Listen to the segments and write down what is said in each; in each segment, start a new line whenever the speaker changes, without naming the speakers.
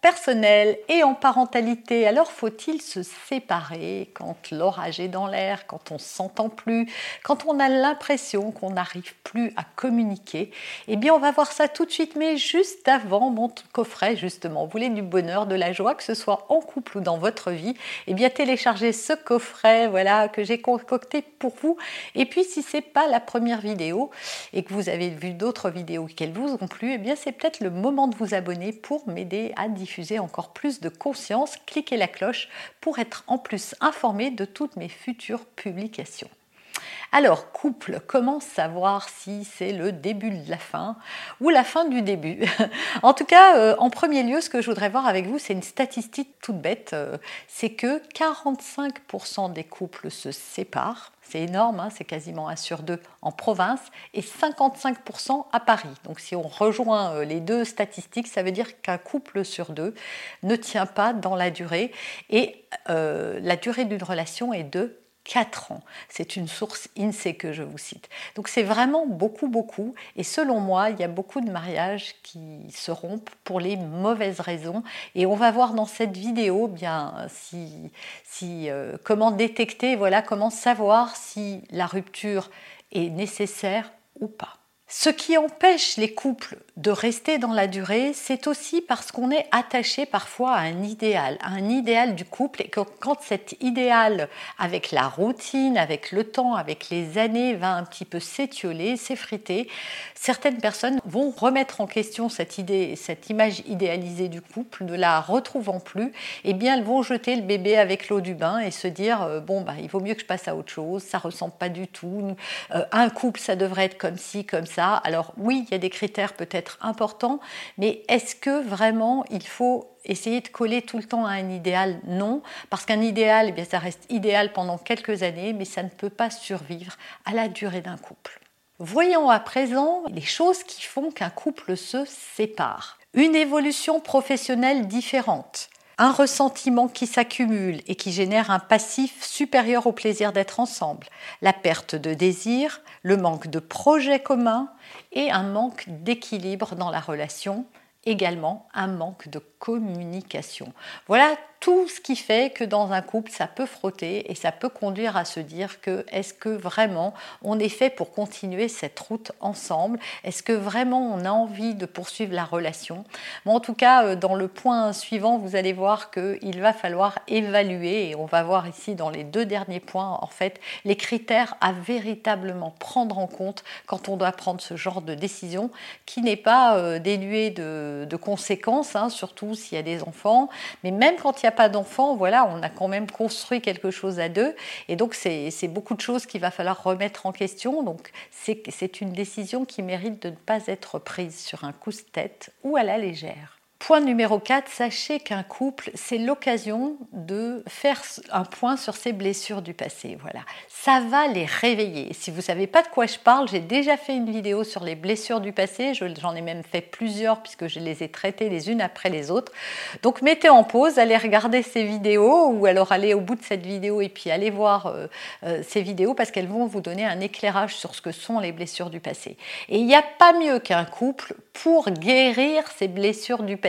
personnel et en parentalité. Alors faut-il se séparer quand l'orage est dans l'air, quand on s'entend plus, quand on a l'impression qu'on n'arrive plus à communiquer? Eh bien on va voir ça tout de suite, mais juste avant mon coffret justement. Vous voulez du bonheur, de la joie, que ce soit en couple ou dans votre vie? Eh bien téléchargez ce coffret, voilà, que j'ai concocté pour vous. Et puis si c'est pas la première vidéo et que vous avez vu d'autres vidéos qu'elles vous ont plu, eh bien c'est peut-être le moment de vous abonner pour m'aider à diffuser encore plus de conscience, cliquez la cloche pour être en plus informé de toutes mes futures publications. Alors, couple, comment savoir si c'est le début de la fin ou la fin du début? En tout cas, euh, en premier lieu, ce que je voudrais voir avec vous, c'est une statistique toute bête. Euh, c'est que 45% des couples se séparent. C'est énorme, hein, c'est quasiment un sur deux en province et 55% à Paris. Donc si on rejoint euh, les deux statistiques, ça veut dire qu'un couple sur deux ne tient pas dans la durée et la durée d'une relation est de 4 ans. C'est une source INSEE que je vous cite. Donc c'est vraiment beaucoup, beaucoup. Et selon moi, il y a beaucoup de mariages qui se rompent pour les mauvaises raisons. Et on va voir dans cette vidéo bien si, si euh, comment détecter, voilà, comment savoir si la rupture est nécessaire ou pas. Ce qui empêche les couples de rester dans la durée, c'est aussi parce qu'on est attaché parfois à un idéal, à un idéal du couple, et quand cet idéal, avec la routine, avec le temps, avec les années, va un petit peu s'étioler, s'effriter, certaines personnes vont remettre en question cette idée, cette image idéalisée du couple, ne la retrouvant plus, et bien elles vont jeter le bébé avec l'eau du bain et se dire euh, bon bah il vaut mieux que je passe à autre chose, ça ressemble pas du tout, euh, un couple ça devrait être comme ci, comme ça alors oui, il y a des critères peut-être importants, mais est-ce que vraiment il faut essayer de coller tout le temps à un idéal? Non, parce qu'un idéal, eh ça reste idéal pendant quelques années, mais ça ne peut pas survivre à la durée d'un couple. Voyons à présent les choses qui font qu'un couple se sépare. Une évolution professionnelle différente, un ressentiment qui s'accumule et qui génère un passif supérieur au plaisir d'être ensemble, la perte de désir, le manque de projets communs et un manque d'équilibre dans la relation, également un manque de communication. Voilà tout ce qui fait que dans un couple, ça peut frotter et ça peut conduire à se dire que est-ce que vraiment on est fait pour continuer cette route ensemble? Est-ce que vraiment on a envie de poursuivre la relation? Bon, En tout cas, euh, dans le point suivant, vous allez voir qu'il va falloir évaluer et on va voir ici dans les deux derniers points, en fait, les critères à véritablement prendre en compte quand on doit prendre ce genre de décision qui n'est pas euh, dénué de, conséquences, hein, surtout s'il y a des enfants, mais même quand il y a pas d'enfants, voilà, on a quand même construit quelque chose à deux. Et donc, c'est beaucoup de choses qu'il va falloir remettre en question. Donc, c'est une décision qui mérite de ne pas être prise sur un coup de tête ou à la légère. Point numéro 4, sachez qu'un couple, c'est l'occasion de faire un point sur ses blessures du passé. Voilà, ça va les réveiller. Si vous ne savez pas de quoi je parle, j'ai déjà fait une vidéo sur les blessures du passé. J'en ai même fait plusieurs puisque je les ai traitées les unes après les autres. Donc mettez en pause, allez regarder ces vidéos ou alors allez au bout de cette vidéo et puis allez voir euh, euh, ces vidéos parce qu'elles vont vous donner un éclairage sur ce que sont les blessures du passé. Et il n'y a pas mieux qu'un couple pour guérir ces blessures du passé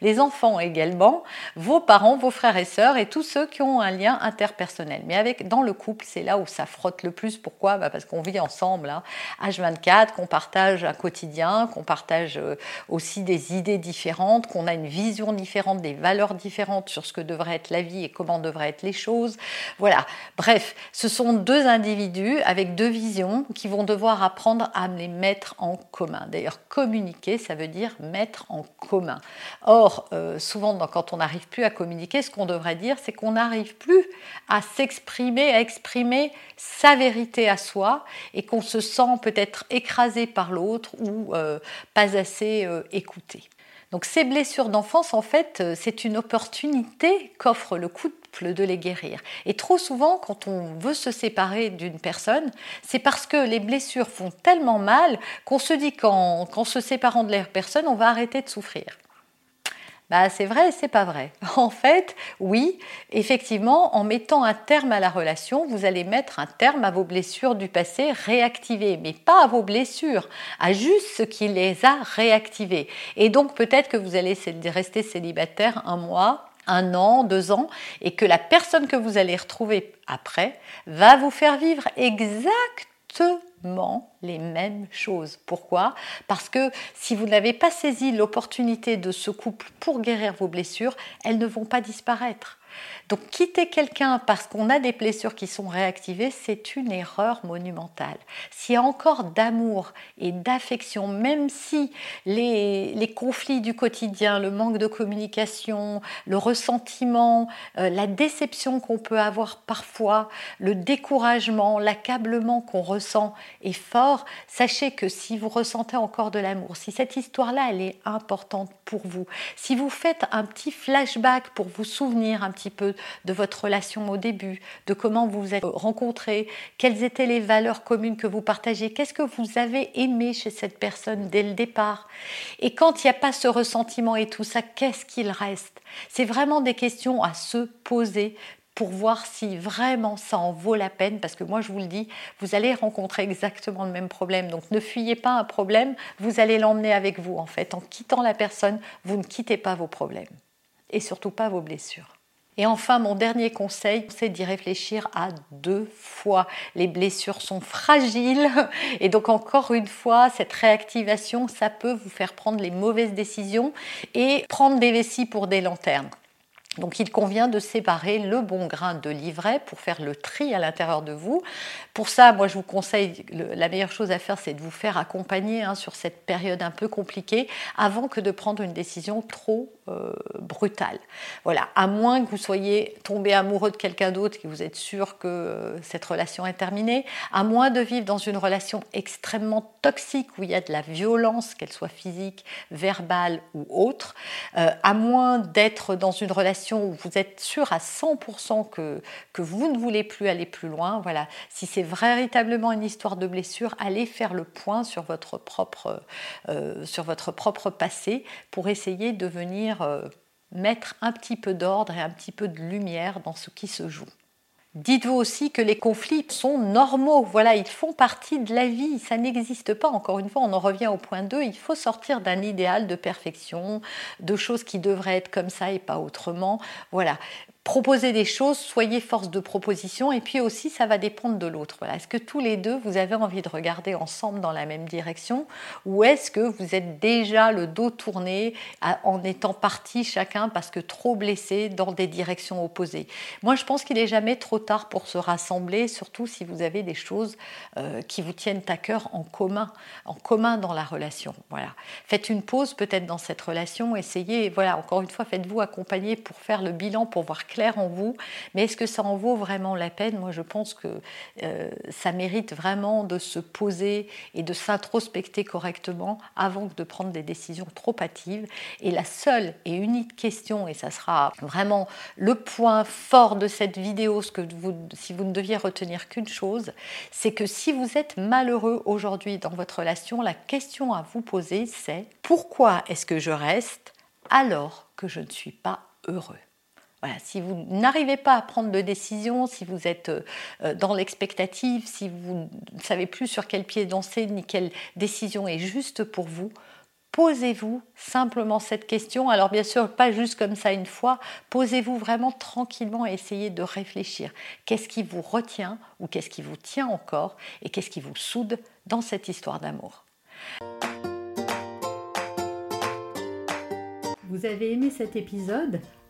Les enfants également, vos parents, vos frères et sœurs et tous ceux qui ont un lien interpersonnel. Mais avec dans le couple, c'est là où ça frotte le plus. Pourquoi? Bah Parce qu'on vit ensemble, hein, H24, qu'on partage un quotidien, qu'on partage euh, aussi des idées différentes, qu'on a une vision différente, des valeurs différentes sur ce que devrait être la vie et comment devraient être les choses. Voilà. Bref, ce sont deux individus avec deux visions qui vont devoir apprendre à les mettre en commun. D'ailleurs, communiquer, ça veut dire mettre en commun. Or, euh, souvent, quand on n'arrive plus à communiquer, ce qu'on devrait dire, c'est qu'on n'arrive plus à s'exprimer, à exprimer sa vérité à soi et qu'on se sent peut-être écrasé par l'autre ou euh, pas assez euh, écouté. Donc ces blessures d'enfance, en fait, c'est une opportunité qu'offre le couple de les guérir. Et trop souvent, quand on veut se séparer d'une personne, c'est parce que les blessures font tellement mal qu'on se dit qu'en se séparant de la personne, on va arrêter de souffrir. Bah, c'est vrai et c'est pas vrai. En fait, oui, effectivement, en mettant un terme à la relation, vous allez mettre un terme à vos blessures du passé réactivées, mais pas à vos blessures, à juste ce qui les a réactivées. Et donc peut-être que vous allez rester célibataire un mois, un an, deux ans, et que la personne que vous allez retrouver après va vous faire vivre exactement les mêmes choses. Pourquoi? Parce que si vous n'avez pas saisi l'opportunité de ce couple pour guérir vos blessures, elles ne vont pas disparaître. Donc quitter quelqu'un parce qu'on a des blessures qui sont réactivées, c'est une erreur monumentale. S'il y a encore d'amour et d'affection, même si les, conflits du quotidien, le manque de communication, le ressentiment, euh, la déception qu'on peut avoir parfois, le découragement, l'accablement qu'on ressent est fort, sachez que si vous ressentez encore de l'amour, si cette histoire-là, elle est importante pour vous, si vous faites un petit flashback pour vous souvenir un petit peu de votre relation au début, de comment vous vous êtes rencontrés, quelles étaient les valeurs communes que vous partagez, qu'est-ce que vous avez aimé chez cette personne dès le départ. Et quand il n'y a pas ce ressentiment et tout ça, qu'est-ce qu'il reste? C'est vraiment des questions à se poser pour voir si vraiment ça en vaut la peine, parce que moi je vous le dis, vous allez rencontrer exactement le même problème. Donc ne fuyez pas un problème, vous allez l'emmener avec vous en fait. En quittant la personne, vous ne quittez pas vos problèmes et surtout pas vos blessures. Et enfin, mon dernier conseil, c'est d'y réfléchir à deux fois. Les blessures sont fragiles et donc encore une fois, cette réactivation, ça peut vous faire prendre les mauvaises décisions et prendre des vessies pour des lanternes. Donc il convient de séparer le bon grain de l'ivraie pour faire le tri à l'intérieur de vous. Pour ça, moi je vous conseille, la meilleure chose à faire, c'est de vous faire accompagner hein, sur cette période un peu compliquée avant que de prendre une décision trop euh, brutale. Voilà, à moins que vous soyez tombé amoureux de quelqu'un d'autre que vous êtes sûr que euh, cette relation est terminée, à moins de vivre dans une relation extrêmement toxique où il y a de la violence, qu'elle soit physique, verbale ou autre, euh, à moins d'être dans une relation où vous êtes sûr à 100% que, que vous ne voulez plus aller plus loin, voilà, si c'est véritablement une histoire de blessure, allez faire le point sur votre propre, euh, passé pour essayer de venir euh, mettre un petit peu d'ordre et un petit peu de lumière dans ce qui se joue. Dites-vous aussi que les conflits sont normaux, voilà, ils font partie de la vie, ça n'existe pas. Encore une fois, on en revient au point 2, il faut sortir d'un idéal de perfection, de choses qui devraient être comme ça et pas autrement. Voilà, Proposez des choses, soyez force de proposition et puis aussi ça va dépendre de l'autre. Voilà. Est-ce que tous les deux vous avez envie de regarder ensemble dans la même direction ou est-ce que vous êtes déjà le dos tourné en étant partis chacun parce que trop blessés dans des directions opposées? Moi je pense qu'il n'est jamais trop tard pour se rassembler, surtout si vous avez des choses euh, qui vous tiennent à cœur en commun, en commun dans la relation. Voilà. Faites une pause peut-être dans cette relation, essayez, voilà, encore une fois, faites-vous accompagner pour faire le bilan, pour voir clair en vous, mais est-ce que ça en vaut vraiment la peine? Moi, je pense que euh, ça mérite vraiment de se poser et de s'introspecter correctement avant de prendre des décisions trop hâtives. Et la seule et unique question, et ça sera vraiment le point fort de cette vidéo, si vous ne deviez retenir qu'une chose, c'est que si vous êtes malheureux aujourd'hui dans votre relation, la question à vous poser, c'est pourquoi est-ce que je reste alors que je ne suis pas heureux? Si vous n'arrivez pas à prendre de décision, si vous êtes euh, dans l'expectative, si vous ne savez plus sur quel pied danser ni quelle décision est juste pour vous, posez-vous simplement cette question. Alors bien sûr, pas juste comme ça une fois, posez-vous vraiment tranquillement et essayez de réfléchir. Qu'est-ce qui vous retient ou qu'est-ce qui vous tient encore et qu'est-ce qui vous soude dans cette histoire d'amour?
Vous avez aimé cet épisode?